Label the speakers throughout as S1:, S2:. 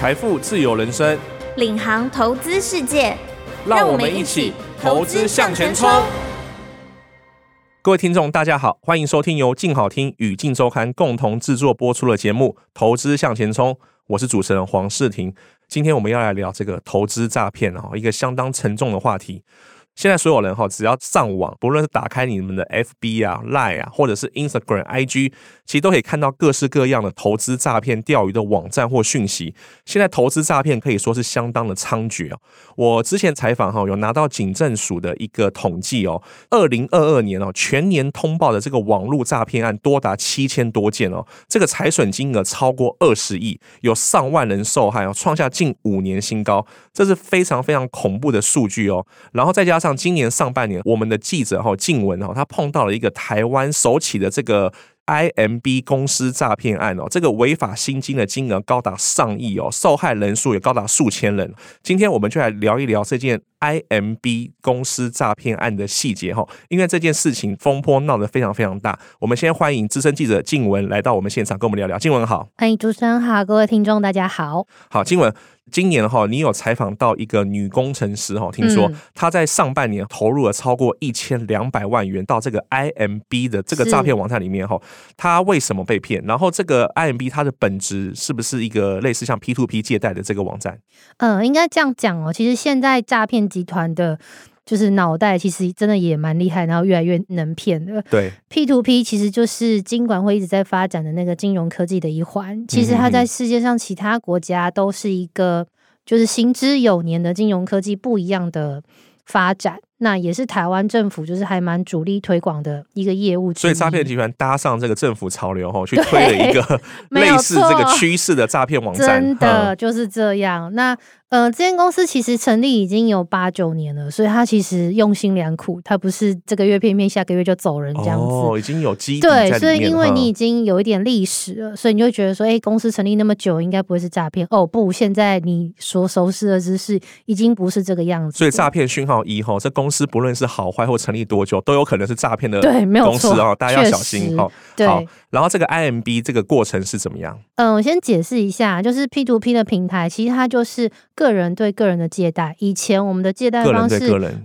S1: 财富自由人生，
S2: 领航投资世界，
S1: 让我们一起投资向前冲。各位听众，大家好，欢迎收听由静好听与静周刊共同制作播出的节目《投资向前冲》，我是主持人黄世婷。今天我们要来聊这个投资诈骗哦，一个相当沉重的话题。现在所有人哈，只要上网，不论是打开你们的 FB 啊、Line 啊，或者是 Instagram、IG，其实都可以看到各式各样的投资诈骗、钓鱼的网站或讯息。现在投资诈骗可以说是相当的猖獗哦。我之前采访哈，有拿到警政署的一个统计哦，二零二二年哦，全年通报的这个网络诈骗案多达七千多件哦，这个财损金额超过二十亿，有上万人受害哦，创下近五年新高，这是非常非常恐怖的数据哦。然后再加上今年上半年，我们的记者哈静文哈，他碰到了一个台湾首起的这个 IMB 公司诈骗案哦，这个违法薪金的金额高达上亿哦，受害人数也高达数千人。今天我们就来聊一聊这件 IMB 公司诈骗案的细节哈，因为这件事情风波闹得非常非常大。我们先欢迎资深记者静文来到我们现场，跟我们聊聊。静文好，
S3: 欢迎主持人好，各位听众大家好。
S1: 好，静文。今年哈，你有采访到一个女工程师哈，听说她在上半年投入了超过一千两百万元到这个 IMB 的这个诈骗网站里面哈，她为什么被骗？然后这个 IMB 它的本质是不是一个类似像 P to P 借贷的这个网站？
S3: 嗯，应该这样讲哦。其实现在诈骗集团的。就是脑袋其实真的也蛮厉害，然后越来越能骗的。
S1: 对
S3: ，P to P 其实就是金管会一直在发展的那个金融科技的一环。其实它在世界上其他国家都是一个就是行之有年的金融科技不一样的发展。那也是台湾政府就是还蛮主力推广的一个业务，
S1: 所以诈骗集团搭上这个政府潮流后，去推了一个 类似这个趋势的诈骗网站，
S3: 真的就是这样。那呃，这间公司其实成立已经有八九年了，所以他其实用心良苦，他不是这个月骗骗，下个月就走人这样子。
S1: 哦，已经有基底
S3: 对，所以因为你已经有一点历史了，所以你就觉得说，哎，公司成立那么久，应该不会是诈骗。哦，不，现在你所熟悉的知识已经不是这个样子。
S1: 所以诈骗讯号一哈，这公司。不论是好坏或成立多久，都有可能是诈骗的公司哦，大家要小心哦。好，然后这个 IMB 这个过程是怎么样？
S3: 嗯，我先解释一下，就是 P to P 的平台，其实它就是个人对个人的借贷。以前我们的借贷方式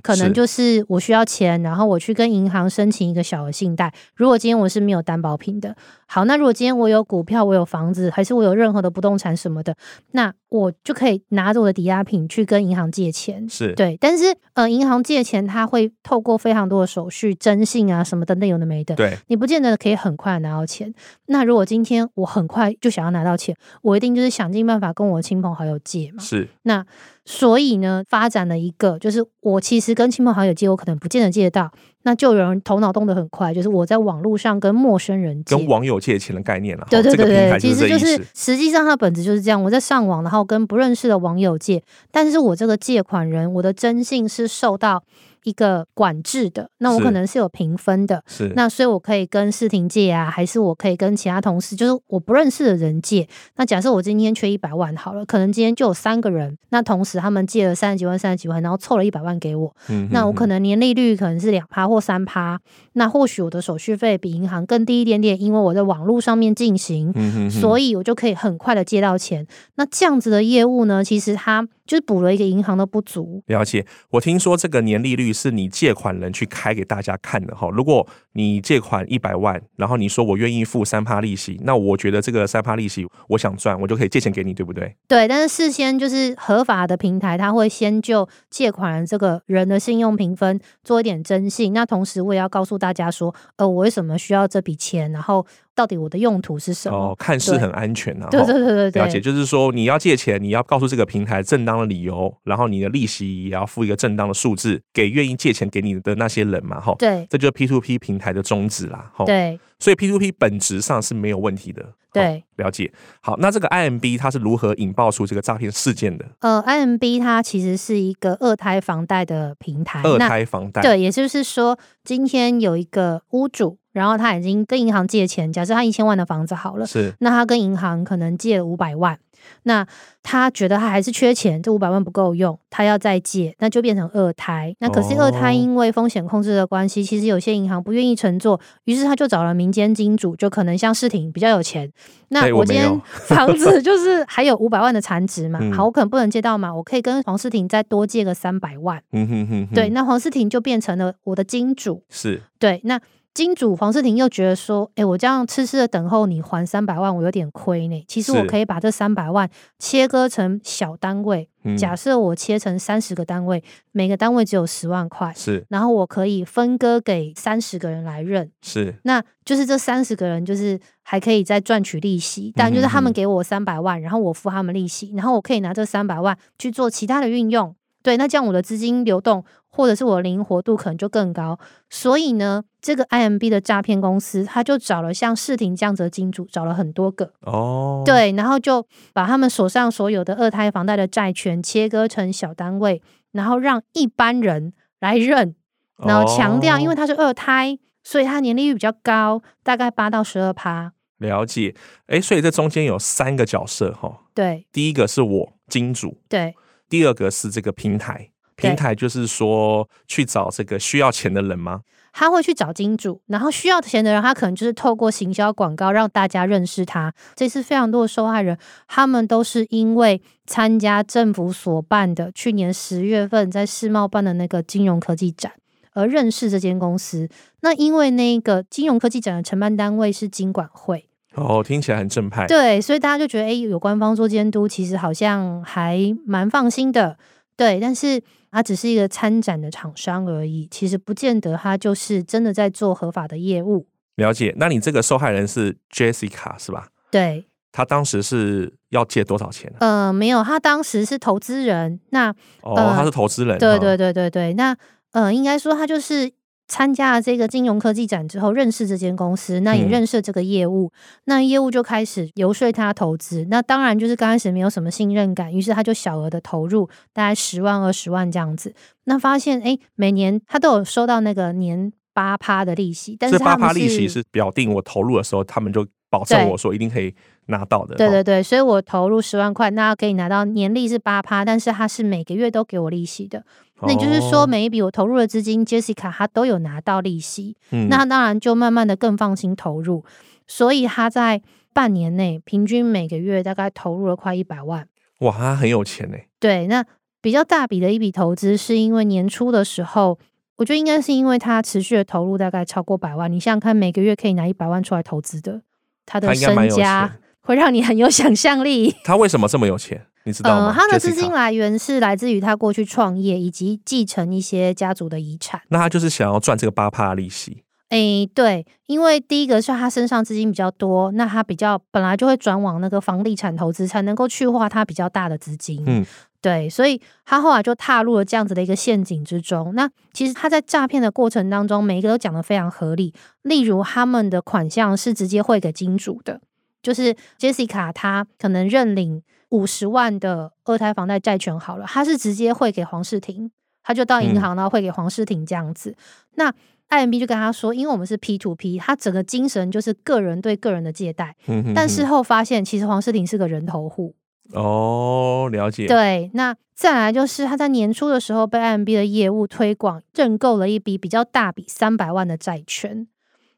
S3: 可能就是我需要钱，然后我去跟银行申请一个小额信贷。如果今天我是没有担保品的，好，那如果今天我有股票，我有房子，还是我有任何的不动产什么的，那我就可以拿着我的抵押品去跟银行借钱。
S1: 是
S3: 对，但是呃，银行借钱。他会透过非常多的手续、征信啊什么的内容的没的，
S1: 对，
S3: 你不见得可以很快拿到钱。那如果今天我很快就想要拿到钱，我一定就是想尽办法跟我亲朋好友借嘛。
S1: 是，
S3: 那所以呢，发展了一个，就是我其实跟亲朋好友借，我可能不见得借得到。那就有人头脑动得很快，就是我在网络上跟陌生人，
S1: 跟网友借钱的概念了。
S3: 对对对对，
S1: 其
S3: 实就是实际上它本质就是这样。我在上网，然后跟不认识的网友借，但是我这个借款人，我的征信是受到一个管制的，那我可能是有评分的，
S1: 是
S3: 那所以我可以跟世廷借啊，还是我可以跟其他同事，就是我不认识的人借。那假设我今天缺一百万好了，可能今天就有三个人，那同时他们借了三十几万、三十几万，然后凑了一百万给我，嗯哼哼，那我可能年利率可能是两趴或三趴，那或许我的手续费比银行更低一点点，因为我在网络上面进行，嗯哼哼，所以我就可以很快的借到钱。那这样子的业务呢，其实它就是补了一个银行的不足。
S1: 了解，我听说这个年利率。是你借款人去开给大家看的哈。如果你借款一百万，然后你说我愿意付三趴利息，那我觉得这个三趴利息我想赚，我就可以借钱给你，对不对？
S3: 对，但是事先就是合法的平台，他会先就借款人这个人的信用评分做一点征信。那同时我也要告诉大家说，呃，我为什么需要这笔钱，然后。到底我的用途是什么？
S1: 哦，看似很安全啊。
S3: 对对对对对，
S1: 了解，就是说你要借钱，你要告诉这个平台正当的理由，然后你的利息也要付一个正当的数字给愿意借钱给你的那些人嘛，哈。
S3: 对，
S1: 这就是 P to P 平台的宗旨啦，哈。
S3: 对，
S1: 所以 P to P 本质上是没有问题的。
S3: 对，
S1: 了解。好，那这个 IMB 它是如何引爆出这个诈骗事件的？
S3: 呃，IMB 它其实是一个二胎房贷的平台。
S1: 二胎房贷。
S3: 对，也就是说，今天有一个屋主。然后他已经跟银行借钱，假设他一千万的房子好了，
S1: 是，
S3: 那他跟银行可能借了五百万，那他觉得他还是缺钱，这五百万不够用，他要再借，那就变成二胎。那可是二胎因为风险控制的关系，其实有些银行不愿意承做，于是他就找了民间金主，就可能像世廷比较有钱。那我今天 房子 就是还有五百万的残值嘛，好，我可能不能借到嘛，我可以跟黄世廷再多借个三百万。嗯哼哼。对，那黄世廷就变成了我的金主。
S1: 是。
S3: 对，那。金主黄世廷又觉得说：“哎，我这样痴痴的等候你还三百万，我有点亏呢。其实我可以把这三百万切割成小单位，假设我切成三十个单位，每个单位只有十万块，
S1: 是，
S3: 然后我可以分割给三十个人来认，
S1: 是，
S3: 那就是这三十个人就是还可以再赚取利息，但就是他们给我三百万，然后我付他们利息，然后我可以拿这三百万去做其他的运用。”对，那这样我的资金流动或者是我的灵活度可能就更高。所以呢，这个 IMB 的诈骗公司，他就找了像世廷这样子的金主，找了很多个哦，对，然后就把他们手上所有的二胎房贷的债权切割成小单位，然后让一般人来认，然后强调，因为他是二胎，所以他年利率比较高，大概八到十二趴。
S1: 了解，哎，所以这中间有三个角色哈。
S3: 对，
S1: 第一个是我金主。
S3: 对。
S1: 第二个是这个平台，平台就是说去找这个需要钱的人吗？
S3: 他会去找金主，然后需要钱的人，他可能就是透过行销广告让大家认识他。这次非常多的受害人，他们都是因为参加政府所办的去年十月份在世贸办的那个金融科技展而认识这间公司。那因为那个金融科技展的承办单位是金管会。
S1: 哦，听起来很正派。
S3: 对，所以大家就觉得，哎，有官方做监督，其实好像还蛮放心的。对，但是他只是一个参展的厂商而已，其实不见得他就是真的在做合法的业务。
S1: 了解。那你这个受害人是 Jessica 是吧？
S3: 对。
S1: 他当时是要借多少钱？
S3: 呃，没有，他当时是投资人。那
S1: 哦，他是投资人。
S3: 对对对对对。那呃，应该说他就是。参加了这个金融科技展之后，认识这间公司，那也认识这个业务，嗯、那业务就开始游说他投资。那当然就是刚开始没有什么信任感，于是他就小额的投入，大概十万、二十万这样子。那发现哎，每年他都有收到那个年八趴的利息，但是八趴
S1: 利息是表定我投入的时候，他们就保证我说一定可以拿到的。
S3: 对对对，所以我投入十万块，那可以拿到年利是八趴，但是他是每个月都给我利息的。那也就是说，每一笔我投入的资金，Jessica 她都有拿到利息，嗯，那她当然就慢慢的更放心投入，所以她在半年内平均每个月大概投入了快一百万。
S1: 哇，她很有钱呢。
S3: 对，那比较大笔的一笔投资，是因为年初的时候，我觉得应该是因为她持续的投入大概超过百万。你想想看，每个月可以拿一百万出来投资的，她的身家会让你很有想象力。
S1: 他为什么这么有钱？你知道吗？
S3: 呃，他的资金来源是来自于他过去创业以及继承一些家族的遗产。
S1: 那他就是想要赚这个八趴利息。
S3: 哎、欸，对，因为第一个是他身上资金比较多，那他比较本来就会转往那个房地产投资，才能够去化他比较大的资金。嗯，对，所以他后来就踏入了这样子的一个陷阱之中。那其实他在诈骗的过程当中，每一个都讲得非常合理。例如，他们的款项是直接汇给金主的，就是 Jessica 她可能认领。五十万的二胎房贷债权好了，他是直接汇给黄世廷，他就到银行然后汇给黄世廷这样子。嗯、那 IMB 就跟他说，因为我们是 P to P，他整个精神就是个人对个人的借贷。嗯、哼哼但事后发现，其实黄世廷是个人头户。
S1: 哦，了解。
S3: 对，那再来就是他在年初的时候被 IMB 的业务推广认购了一笔比较大笔三百万的债权。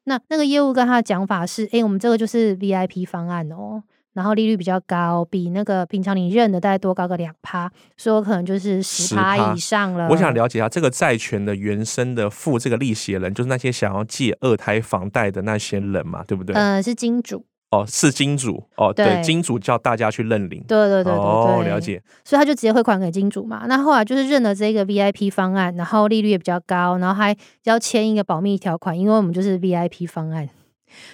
S3: 那那个业务跟他的讲法是，哎、欸，我们这个就是 VIP 方案哦。然后利率比较高，比那个平常你认的大概多高个两趴，所以我可能就是十趴以上了。
S1: 我想了解一下这个债权的原生的付这个利息的人，就是那些想要借二胎房贷的那些人嘛，对不对？
S3: 呃，是金主。
S1: 哦，是金主。哦，对，对金主叫大家去认领。
S3: 对对对对对，
S1: 哦，了解。
S3: 所以他就直接汇款给金主嘛。那后来就是认了这个 VIP 方案，然后利率也比较高，然后还要签一个保密条款，因为我们就是 VIP 方案。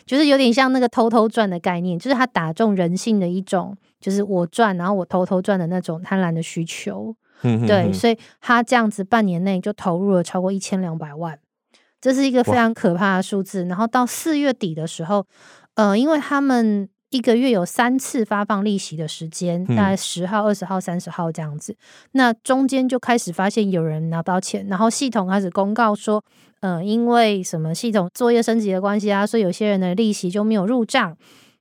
S3: 就是有点像那个偷偷赚的概念，就是他打中人性的一种，就是我赚，然后我偷偷赚的那种贪婪的需求。嗯、对，所以他这样子半年内就投入了超过一千两百万，这是一个非常可怕的数字。然后到四月底的时候，呃，因为他们。一个月有三次发放利息的时间，大概十号、二十号、三十号这样子。那中间就开始发现有人拿不到钱，然后系统开始公告说，呃，因为什么系统作业升级的关系啊，所以有些人的利息就没有入账。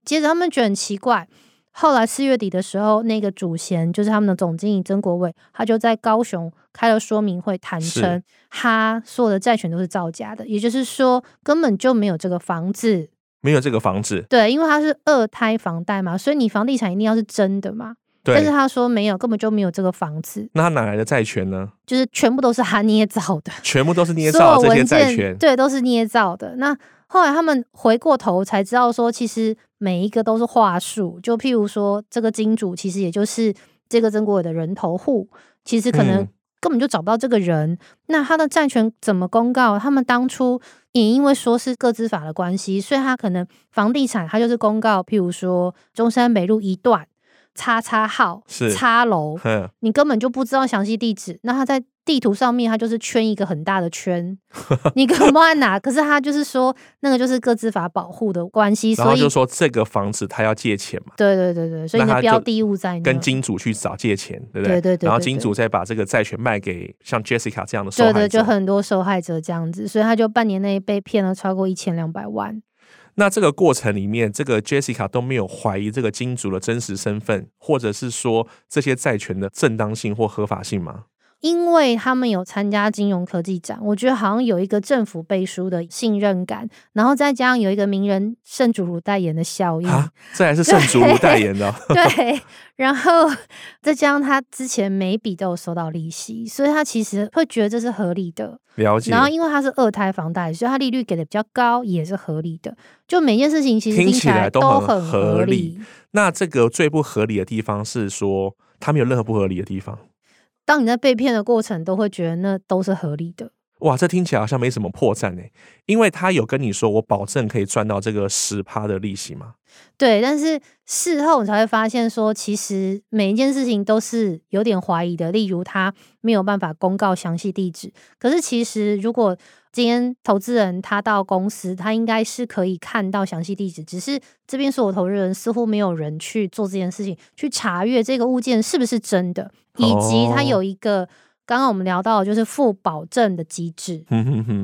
S3: 接着他们觉得很奇怪，后来四月底的时候，那个主嫌就是他们的总经理曾国伟，他就在高雄开了说明会，坦承他所有的债权都是造假的，也就是说根本就没有这个房子，
S1: 没有这个房子。
S3: 对，因为他是二胎房贷嘛，所以你房地产一定要是真的嘛。
S1: 对。
S3: 但是他说没有，根本就没有这个房子。
S1: 那他哪来的债权呢？
S3: 就是全部都是他捏造的，
S1: 全部都是捏造的这些债权，
S3: 对，都是捏造的。那。后来他们回过头才知道说，其实每一个都是话术。就譬如说，这个金主其实也就是这个曾国伟的人头户，其实可能根本就找不到这个人。嗯、那他的债权怎么公告？他们当初也因为说是各资法的关系，所以他可能房地产他就是公告，譬如说中山北路一段叉叉号是叉楼，你根本就不知道详细地址。那他在。地图上面，它就是圈一个很大的圈，你可能不。可是他就是说，那个就是各自法保护的关系，所以就
S1: 说这个房子他要借钱嘛。
S3: 对对对对，所以你的标的物在那
S1: 跟金主去找借钱，对不对？对对对。然后金主再把这个债权卖给像 Jessica 这样的受害者，
S3: 对对，就很多受害者这样子，所以他就半年内被骗了超过一千两百万。
S1: 那这个过程里面，这个 Jessica 都没有怀疑这个金主的真实身份，或者是说这些债权的正当性或合法性吗？
S3: 因为他们有参加金融科技展，我觉得好像有一个政府背书的信任感，然后再加上有一个名人圣主如代言的效应，
S1: 啊，这还是圣主如代言的，哦，
S3: 对，然后再加上他之前每笔都有收到利息，所以他其实会觉得这是合理的。
S1: 了解。
S3: 然后因为他是二胎房贷，所以他利率给的比较高，也是合理的。就每件事情其实听起来都很合理。
S1: 那这个最不合理的地方是说，他没有任何不合理的地方。
S3: 当你在被骗的过程，都会觉得那都是合理的。
S1: 哇，这听起来好像没什么破绽呢，因为他有跟你说，我保证可以赚到这个十趴的利息吗？
S3: 对，但是事后你才会发现说，其实每一件事情都是有点怀疑的。例如，他没有办法公告详细地址，可是其实如果今天投资人他到公司，他应该是可以看到详细地址，只是这边所有投资人似乎没有人去做这件事情，去查阅这个物件是不是真的，以及他有一个。刚刚我们聊到的就是负保证的机制，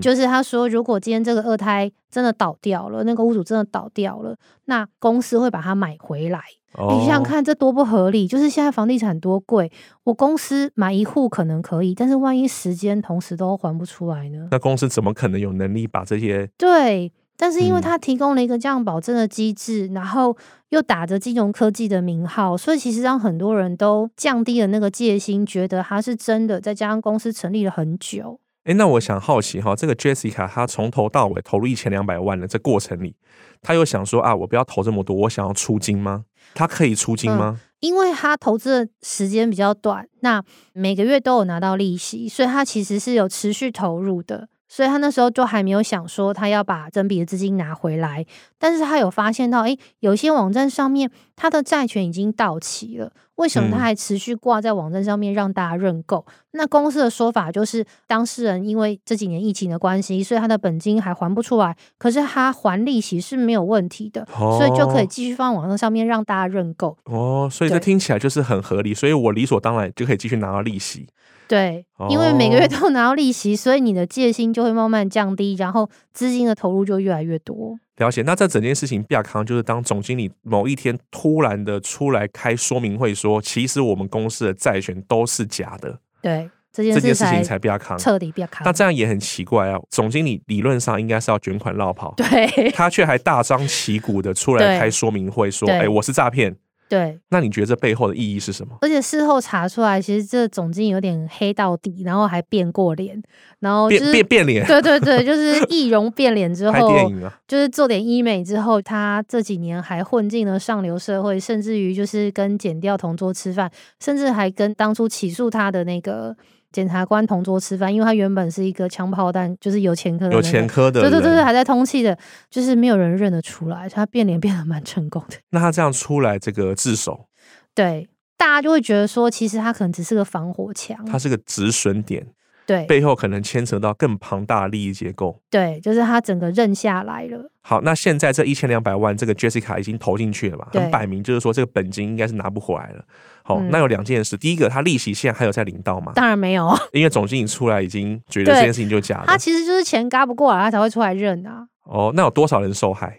S3: 就是他说，如果今天这个二胎真的倒掉了，那个屋主真的倒掉了，那公司会把它买回来。哦、你想想看，这多不合理！就是现在房地产多贵，我公司买一户可能可以，但是万一时间同时都还不出来呢？
S1: 那公司怎么可能有能力把这些？
S3: 对。但是因为它提供了一个这样保证的机制，嗯、然后又打着金融科技的名号，所以其实让很多人都降低了那个戒心，觉得他是真的。再加上公司成立了很久，
S1: 哎，那我想好奇哈，这个 Jessica 她从头到尾投入一千两百万的这过程里，她又想说啊，我不要投这么多，我想要出金吗？她可以出金吗？
S3: 嗯、因为他投资的时间比较短，那每个月都有拿到利息，所以他其实是有持续投入的。所以他那时候就还没有想说他要把整笔的资金拿回来，但是他有发现到，诶，有些网站上面他的债权已经到期了，为什么他还持续挂在网站上面让大家认购？嗯、那公司的说法就是，当事人因为这几年疫情的关系，所以他的本金还还不出来，可是他还利息是没有问题的，哦、所以就可以继续放网站上面让大家认购。
S1: 哦，所以这听起来就是很合理，所以我理所当然就可以继续拿到利息。
S3: 对，因为每个月都拿到利息，所以你的戒心就会慢慢降低，然后资金的投入就越来越多。
S1: 了解。那这整件事情，比亚康就是当总经理某一天突然的出来开说明会，说其实我们公司的债权都是假的。
S3: 对，这件事情才比亚康彻底比亚康。
S1: 那这样也很奇怪啊，总经理理论上应该是要卷款落跑，
S3: 对，
S1: 他却还大张旗鼓的出来开说明会，说，哎，我是诈骗。
S3: 对，
S1: 那你觉得这背后的意义是什么？
S3: 而且事后查出来，其实这总经理有点黑到底，然后还变过脸，然后、就是、
S1: 变变变脸，
S3: 对对对，就是易容变脸之
S1: 后，
S3: 就是做点医美之后，他这几年还混进了上流社会，甚至于就是跟剪掉同桌吃饭，甚至还跟当初起诉他的那个。检察官同桌吃饭，因为他原本是一个枪炮弹，就是有前科的、那个，有前科的，对对对对，还在通气的，就是没有人认得出来，他变脸变得蛮成功的。
S1: 那他这样出来这个自首，
S3: 对，大家就会觉得说，其实他可能只是个防火墙，
S1: 他是个止损点。
S3: 对，
S1: 背后可能牵扯到更庞大的利益结构。
S3: 对，就是他整个认下来了。
S1: 好，那现在这一千两百万，这个 Jessica 已经投进去了嘛？很摆明就是说，这个本金应该是拿不回来了。好，嗯、那有两件事，第一个，他利息现在还有在领到吗？
S3: 当然没有，因
S1: 为总经理出来已经觉得这件事情就假的。
S3: 他其实就是钱嘎不过来，他才会出来认啊。
S1: 哦，那有多少人受害？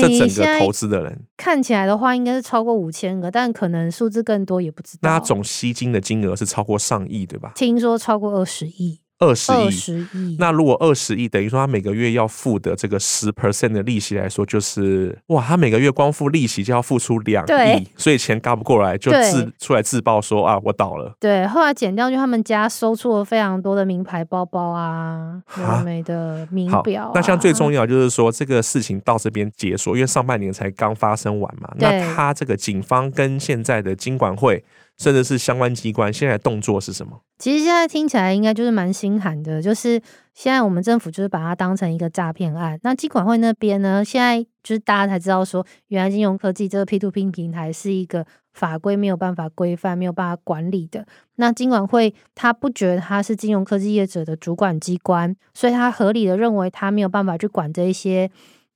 S1: 这整个投资的人
S3: 看起来的话，应该是超过五千个，但可能数字更多，也不知道。
S1: 那总吸金的金额是超过上亿，对吧？
S3: 听说超过二十亿。
S1: 二十
S3: 亿，亿。
S1: 那如果二十亿，等于说他每个月要付的这个十 percent 的利息来说，就是哇，他每个月光付利息就要付出两亿，所以钱轧不过来，就自出来自爆说啊，我倒了。
S3: 对，后来减掉，就他们家收出了非常多的名牌包包啊，美美的名表、啊。
S1: 那像最重要就是说，这个事情到这边结束，因为上半年才刚发生完嘛。那他这个警方跟现在的金管会。甚至是相关机关现在动作是什么？
S3: 其实现在听起来应该就是蛮心寒的，就是现在我们政府就是把它当成一个诈骗案。那金管会那边呢，现在就是大家才知道说，原来金融科技这个 P to P 平台是一个法规没有办法规范、没有办法管理的。那金管会他不觉得他是金融科技业者的主管机关，所以他合理的认为他没有办法去管这一些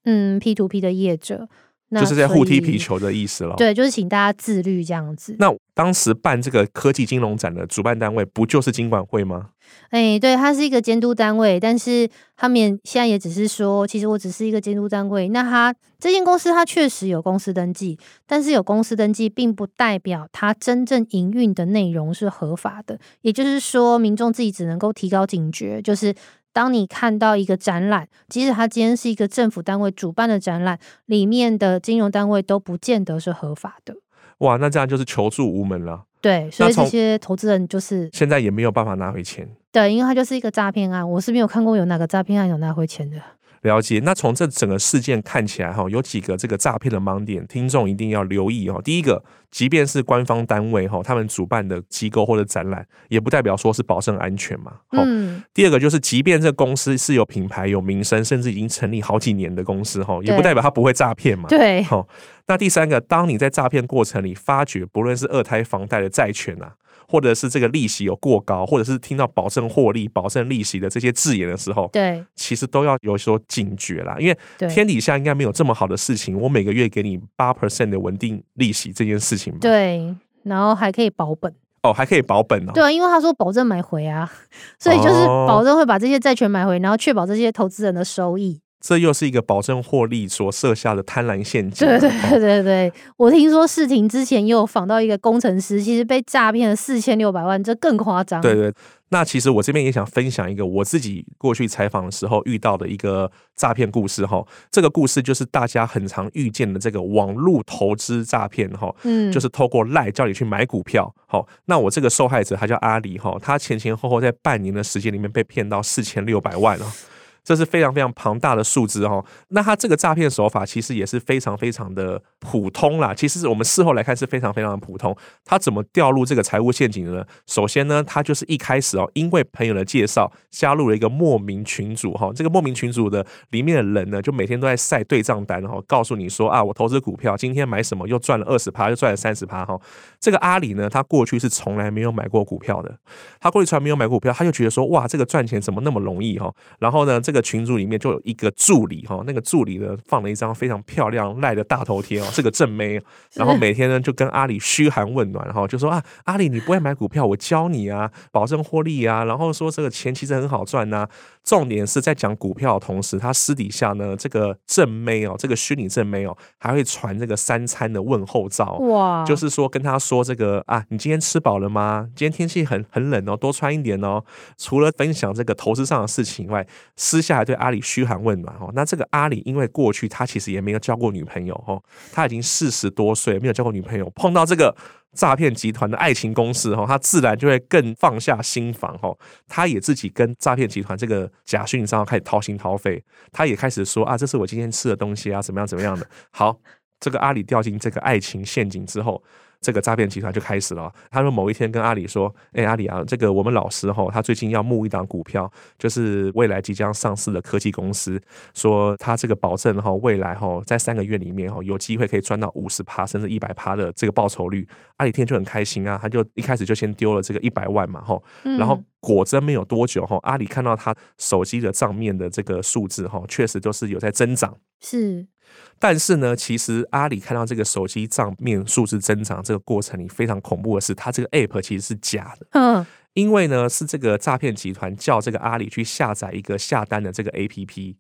S3: 嗯 P to P 的业者。
S1: 就是在互踢皮球的意思了。
S3: 对，就是请大家自律这样子。
S1: 那当时办这个科技金融展的主办单位不就是金管会吗？
S3: 哎、欸，对，它是一个监督单位，但是他们现在也只是说，其实我只是一个监督单位。那他这间公司，它确实有公司登记，但是有公司登记，并不代表它真正营运的内容是合法的。也就是说，民众自己只能够提高警觉，就是。当你看到一个展览，即使它今天是一个政府单位主办的展览，里面的金融单位都不见得是合法的。
S1: 哇，那这样就是求助无门了。
S3: 对，所以这些投资人就是
S1: 现在也没有办法拿回钱。
S3: 对，因为它就是一个诈骗案，我是没有看过有哪个诈骗案有拿回钱的。
S1: 了解，那从这整个事件看起来，哈，有几个这个诈骗的盲点，听众一定要留意哈。第一个，即便是官方单位哈，他们主办的机构或者展览，也不代表说是保证安全嘛。嗯。第二个就是，即便这公司是有品牌、有名声，甚至已经成立好几年的公司哈，也不代表它不会诈骗嘛。
S3: 对。
S1: 好，那第三个，当你在诈骗过程里发觉，不论是二胎房贷的债权啊。或者是这个利息有过高，或者是听到保证获利、保证利息的这些字眼的时候，
S3: 对，
S1: 其实都要有所警觉啦。因为天底下应该没有这么好的事情，我每个月给你八 percent 的稳定利息这件事情嘛。
S3: 对，然后还可以保本
S1: 哦，还可以保本哦。
S3: 对啊，因为他说保证买回啊，所以就是保证会把这些债权买回，然后确保这些投资人的收益。
S1: 这又是一个保证获利所设下的贪婪陷阱。
S3: 对对对对对，我听说世廷之前也有访到一个工程师，其实被诈骗了四千六百万，这更夸张。
S1: 对对，那其实我这边也想分享一个我自己过去采访的时候遇到的一个诈骗故事哈。这个故事就是大家很常遇见的这个网络投资诈骗哈，嗯，就是透过赖叫你去买股票。好，那我这个受害者他叫阿里哈，他前前后后在半年的时间里面被骗到四千六百万啊。这是非常非常庞大的数字哈，那他这个诈骗手法其实也是非常非常的普通啦。其实我们事后来看是非常非常的普通。他怎么掉入这个财务陷阱的呢？首先呢，他就是一开始哦，因为朋友的介绍加入了一个莫名群组哈。这个莫名群组的里面的人呢，就每天都在晒对账单，然后告诉你说啊，我投资股票今天买什么又赚了二十趴，又赚了三十趴哈。这个阿里呢，他过去是从来没有买过股票的，他过去从来没有买股票，他就觉得说哇，这个赚钱怎么那么容易哈？然后呢，这个。这个群组里面就有一个助理哈，那个助理呢放了一张非常漂亮赖的大头贴哦，是个正妹，然后每天呢就跟阿里嘘寒问暖哈，就说啊，阿里你不会买股票，我教你啊，保证获利啊，然后说这个钱其实很好赚呐。重点是在讲股票的同时，他私底下呢这个正妹哦，这个虚拟正妹哦，还会传这个三餐的问候照哇，就是说跟他说这个啊，你今天吃饱了吗？今天天气很很冷哦，多穿一点哦。除了分享这个投资上的事情以外，私下还对阿里嘘寒问暖哦，那这个阿里因为过去他其实也没有交过女朋友哦，他已经四十多岁没有交过女朋友，碰到这个诈骗集团的爱情攻势哦，他自然就会更放下心防哦，他也自己跟诈骗集团这个假讯息开始掏心掏肺，他也开始说啊，这是我今天吃的东西啊，怎么样怎么样的。好，这个阿里掉进这个爱情陷阱之后。这个诈骗集团就开始了。他说某一天跟阿里说：“哎，阿里啊，这个我们老师哈，他最近要募一档股票，就是未来即将上市的科技公司，说他这个保证哈，未来哈在三个月里面哈有机会可以赚到五十趴甚至一百趴的这个报酬率。”阿里天就很开心啊，他就一开始就先丢了这个一百万嘛哈，然后果真没有多久哈，阿里看到他手机的账面的这个数字哈，确实都是有在增长。
S3: 是。
S1: 但是呢，其实阿里看到这个手机账面数字增长这个过程里，非常恐怖的是，它这个 app 其实是假的。嗯，因为呢，是这个诈骗集团叫这个阿里去下载一个下单的这个 app，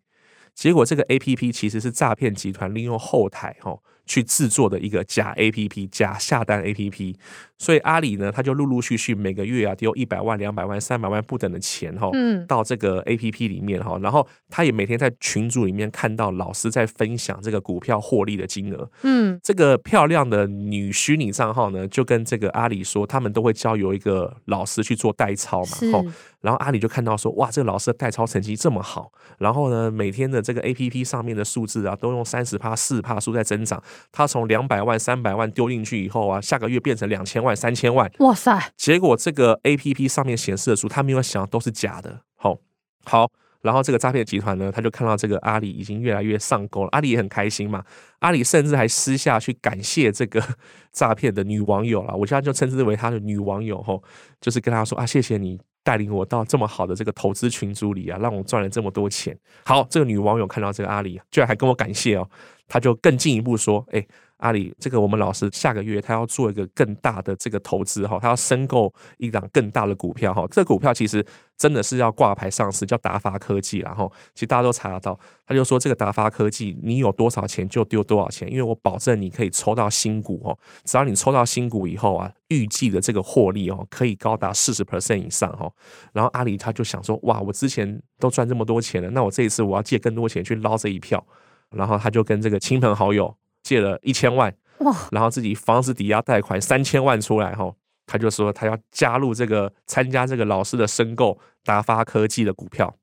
S1: 结果这个 APP 其实是诈骗集团利用后台哈。去制作的一个假 APP，假下单 APP，所以阿里呢，他就陆陆续续每个月啊丢一百万、两百万、三百万不等的钱哈，到这个 APP 里面哈，然后他也每天在群组里面看到老师在分享这个股票获利的金额，嗯，这个漂亮的女虚拟账号呢，就跟这个阿里说，他们都会交由一个老师去做代操嘛，然后阿里就看到说，哇，这个老师的代抄成绩这么好，然后呢，每天的这个 APP 上面的数字啊，都用三十帕、四十趴数在增长。他从两百万、三百万丢进去以后啊，下个月变成两千万、三千万，哇塞！结果这个 APP 上面显示的数，他没有想到都是假的。好，好，然后这个诈骗集团呢，他就看到这个阿里已经越来越上钩了，阿里也很开心嘛，阿里甚至还私下去感谢这个 诈骗的女网友了，我现在就称之为他的女网友吼，就是跟他说啊，谢谢你。带领我到这么好的这个投资群组里啊，让我赚了这么多钱。好，这个女网友看到这个阿里，居然还跟我感谢哦，他就更进一步说，哎。阿里，这个我们老师下个月他要做一个更大的这个投资哈，他要申购一档更大的股票哈。这股票其实真的是要挂牌上市，叫达发科技，然后其实大家都查得到。他就说这个达发科技，你有多少钱就丢多少钱，因为我保证你可以抽到新股哦。只要你抽到新股以后啊，预计的这个获利哦，可以高达四十 percent 以上哈。然后阿里他就想说，哇，我之前都赚这么多钱了，那我这一次我要借更多钱去捞这一票。然后他就跟这个亲朋好友。借了一千万，哇然后自己房子抵押贷款三千万出来，哈，他就说他要加入这个参加这个老师的申购达发科技的股票，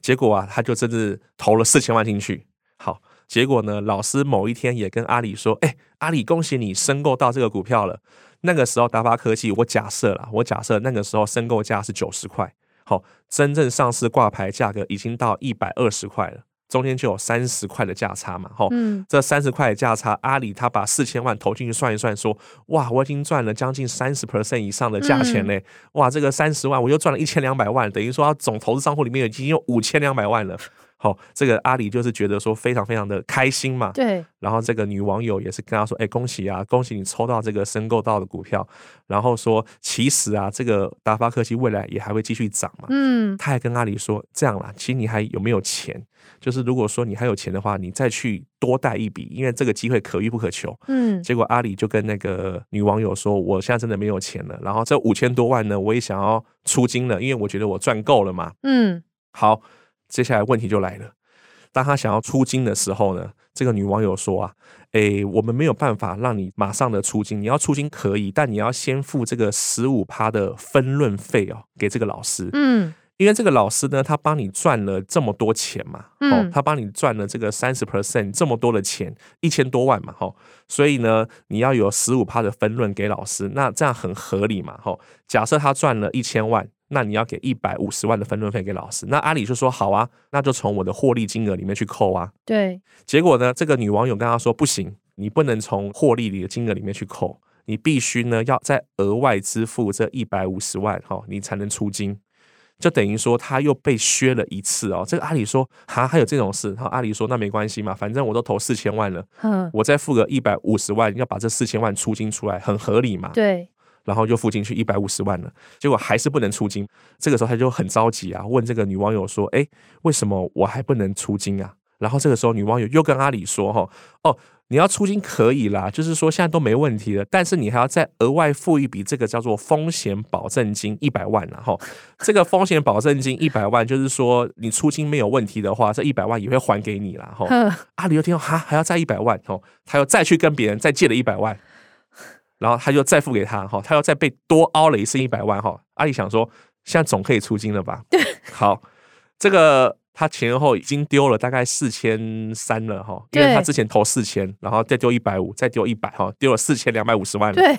S1: 结果啊，他就真的投了四千万进去。好，结果呢，老师某一天也跟阿里说，哎，阿里，恭喜你申购到这个股票了。那个时候达发科技，我假设了，我假设那个时候申购价是九十块，好，真正上市挂牌价格已经到一百二十块了。中间就有三十块的价差嘛，吼，嗯，这三十块的价差，阿里他把四千万投进去算一算，说，哇，我已经赚了将近三十 percent 以上的价钱嘞，哇，这个三十万我又赚了一千两百万，等于说他总投资账户里面已经有五千两百万了。好，这个阿里就是觉得说非常非常的开心嘛，对。然后这个女网友也是跟他说，哎，恭喜啊，恭喜你抽到这个申购到的股票。然后说，其实啊，这个达发科技未来也还会继续涨嘛。嗯。他还跟阿里说，这样啦，其实你还有没有钱？就是如果说你还有钱的话，你再去多贷一笔，因为这个机会可遇不可求。嗯。结果阿里就跟那个女网友说，我现在真的没有钱了。然后这五千多万呢，我也想要出金了，因为我觉得我赚够了嘛。嗯。好。接下来问题就来了，当他想要出金的时候呢，这个女网友说啊，诶，我们没有办法让你马上的出金，你要出金可以，但你要先付这个十五趴的分润费哦，给这个老师。嗯，因为这个老师呢，他帮你赚了这么多钱嘛，哦，他帮你赚了这个三十 percent 这么多的钱，一千多万嘛，哦，所以呢，你要有十五趴的分润给老师，那这样很合理嘛，哦，假设他赚了一千万。那你要给一百五十万的分润费给老师，那阿里就说好啊，那就从我的获利金额里面去扣啊。对，结果呢，这个女网友跟他说不行，你不能从获利里的金额里面去扣，你必须呢要再额外支付这一百五十万哈，你才能出金，就等于说他又被削了一次哦。这个阿里说哈，还有这种事，然后阿里说那没关系嘛，反正我都投四千万了，嗯我再付个一百五十万，要把这四千万出金出来，很合理嘛。对。然后就付进去一百五十万了，结果还是不能出金。这个时候他就很着急啊，问这个女网友说：“哎，为什么我还不能出金啊？”然后这个时候女网友又跟阿里说：“哈，哦，你要出金可以啦，就是说现在都没问题了，但是你还要再额外付一笔这个叫做风险保证金一百万了哈。这个风险保证金一百万，就是说你出金没有问题的话，这一百万也会还给你了哈。阿里又听到哈还要再一百万哦，他又再去跟别人再借了一百万。”然后他就再付给他哈，他又再被多凹了一次一百万哈。阿里想说，现在总可以出金了吧？对，好，这个他前后已经丢了大概四千三了哈，因为他之前投四千，然后再丢一百五，再丢一百哈，丢了四千两百五十万了。对，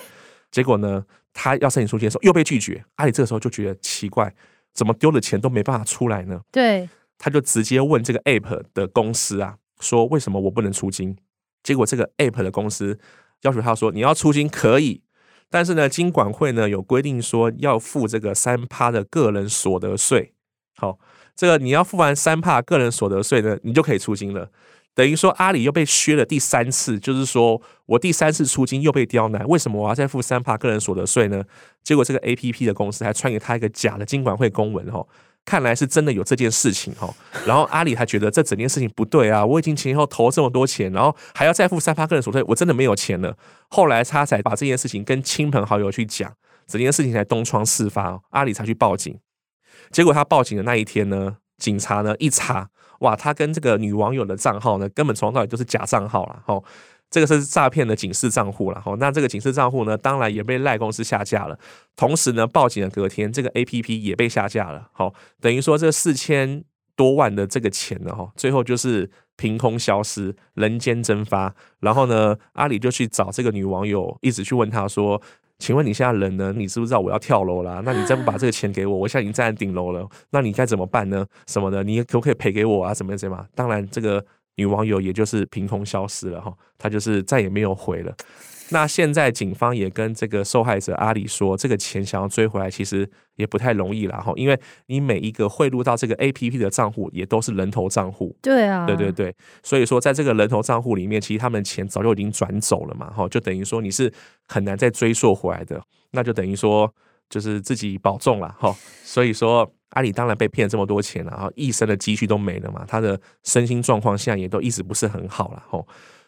S1: 结果呢，他要申请出金的时候又被拒绝。阿里这个时候就觉得奇怪，怎么丢的钱都没办法出来呢？对，他就直接问这个 App 的公司啊，说为什么我不能出金？结果这个 App 的公司。要求他说，你要出金可以，但是呢，金管会呢有规定说要付这个三趴的个人所得税。好，这个你要付完三趴个人所得税呢，你就可以出金了。等于说阿里又被削了第三次，就是说我第三次出金又被刁难，为什么我要再付三趴个人所得税呢？结果这个 APP 的公司还传给他一个假的金管会公文，哈，看来是真的有这件事情哈。然后阿里还觉得这整件事情不对啊，我已经前后投这么多钱，然后还要再付三八个人所得税，我真的没有钱了。后来他才把这件事情跟亲朋好友去讲，整件事情才东窗事发，阿里才去报警。结果他报警的那一天呢，警察呢一查，哇，他跟这个女网友的账号呢，根本从头到尾都是假账号了哈。这个是诈骗的警示账户了哈，那这个警示账户呢，当然也被赖公司下架了。同时呢，报警的隔天，这个 APP 也被下架了。好，等于说这四千多万的这个钱呢，哈，最后就是凭空消失，人间蒸发。然后呢，阿里就去找这个女网友，一直去问她说：“请问你现在人呢？你知不知道我要跳楼啦？那你再不把这个钱给我，我现在已经站在顶楼了，那你该怎么办呢？什么的？你可不可以赔给我啊？怎么怎么？当然这个。”女网友也就是凭空消失了哈，她就是再也没有回了。那现在警方也跟这个受害者阿里说，这个钱想要追回来，其实也不太容易了哈，因为你每一个汇入到这个 APP 的账户也都是人头账户。
S3: 对啊，
S1: 对对对，所以说在这个人头账户里面，其实他们钱早就已经转走了嘛，哈，就等于说你是很难再追溯回来的，那就等于说就是自己保重了哈。所以说。阿里当然被骗了这么多钱了，然后一生的积蓄都没了嘛，他的身心状况现在也都一直不是很好了吼。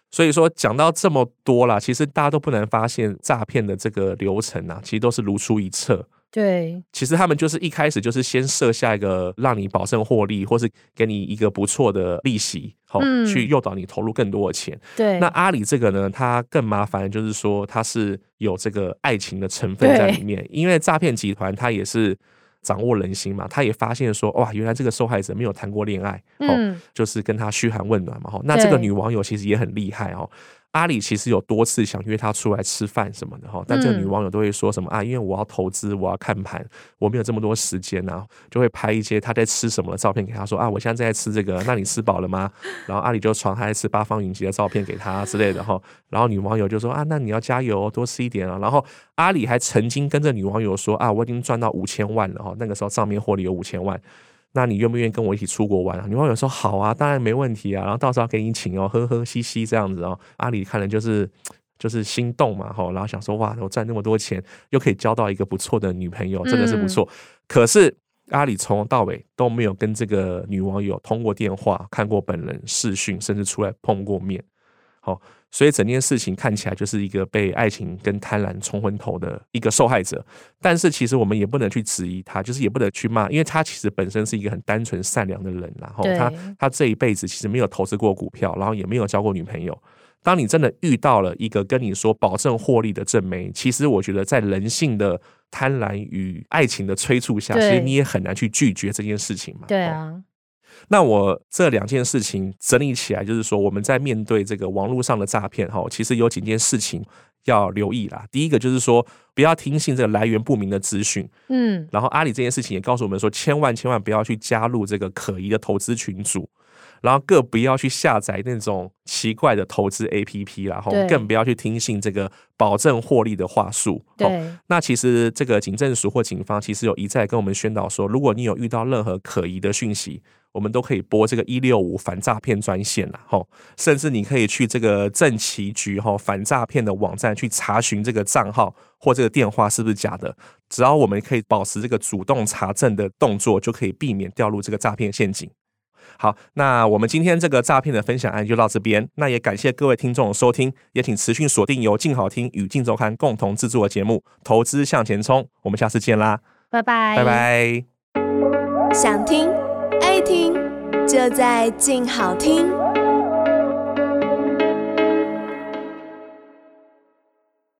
S1: 所以说讲到这么多啦，其实大家都不难发现诈骗的这个流程啊，其实都是如出一辙。
S3: 对，
S1: 其实他们就是一开始就是先设下一个让你保证获利，或是给你一个不错的利息，好、嗯、去诱导你投入更多的钱。
S3: 对，
S1: 那阿里这个呢，它更麻烦，就是说它是有这个爱情的成分在里面，因为诈骗集团它也是。掌握人心嘛，他也发现说，哇，原来这个受害者没有谈过恋爱，哦，就是跟他嘘寒问暖嘛，哈，那这个女网友其实也很厉害哦。阿里其实有多次想约她出来吃饭什么的哈，但这个女网友都会说什么啊？因为我要投资，我要看盘，我没有这么多时间呐，就会拍一些她在吃什么的照片给她说啊，我现在在吃这个，那你吃饱了吗？然后阿里就传他在吃八方云集的照片给她之类的哈，然后女网友就说啊，那你要加油，多吃一点啊。然后阿里还曾经跟这女网友说啊，我已经赚到五千万了哈，那个时候账面获利有五千万。那你愿不愿意跟我一起出国玩啊？女网友说好啊，当然没问题啊。然后到时候给你请哦，呵呵嘻嘻这样子哦。阿里看了就是就是心动嘛，吼，然后想说哇，我赚那么多钱，又可以交到一个不错的女朋友，真的是不错。嗯、可是阿里从头到尾都没有跟这个女网友通过电话、看过本人、视讯，甚至出来碰过面，好。所以整件事情看起来就是一个被爱情跟贪婪冲昏头的一个受害者，但是其实我们也不能去质疑他，就是也不能去骂，因为他其实本身是一个很单纯善良的人，然后他他这一辈子其实没有投资过股票，然后也没有交过女朋友。当你真的遇到了一个跟你说保证获利的正妹，其实我觉得在人性的贪婪与爱情的催促下，其实你也很难去拒绝这件事情嘛。
S3: 对啊。
S1: 那我这两件事情整理起来，就是说我们在面对这个网络上的诈骗，哈，其实有几件事情要留意啦。第一个就是说，不要听信这个来源不明的资讯，嗯，然后阿里这件事情也告诉我们说，千万千万不要去加入这个可疑的投资群组，然后更不要去下载那种奇怪的投资 APP，然后更不要去听信这个保证获利的话术。对，那其实这个警政署或警方其实有一再跟我们宣导说，如果你有遇到任何可疑的讯息，我们都可以拨这个一六五反诈骗专线了，吼，甚至你可以去这个政企局吼反诈骗的网站去查询这个账号或这个电话是不是假的。只要我们可以保持这个主动查证的动作，就可以避免掉入这个诈骗陷阱。好，那我们今天这个诈骗的分享案就到这边。那也感谢各位听众的收听，也请持续锁定由静好听与静周刊共同制作的节目《投资向前冲》。我们下次见啦，
S3: 拜拜，
S1: 拜拜。
S2: 想听。爱听就在静好听。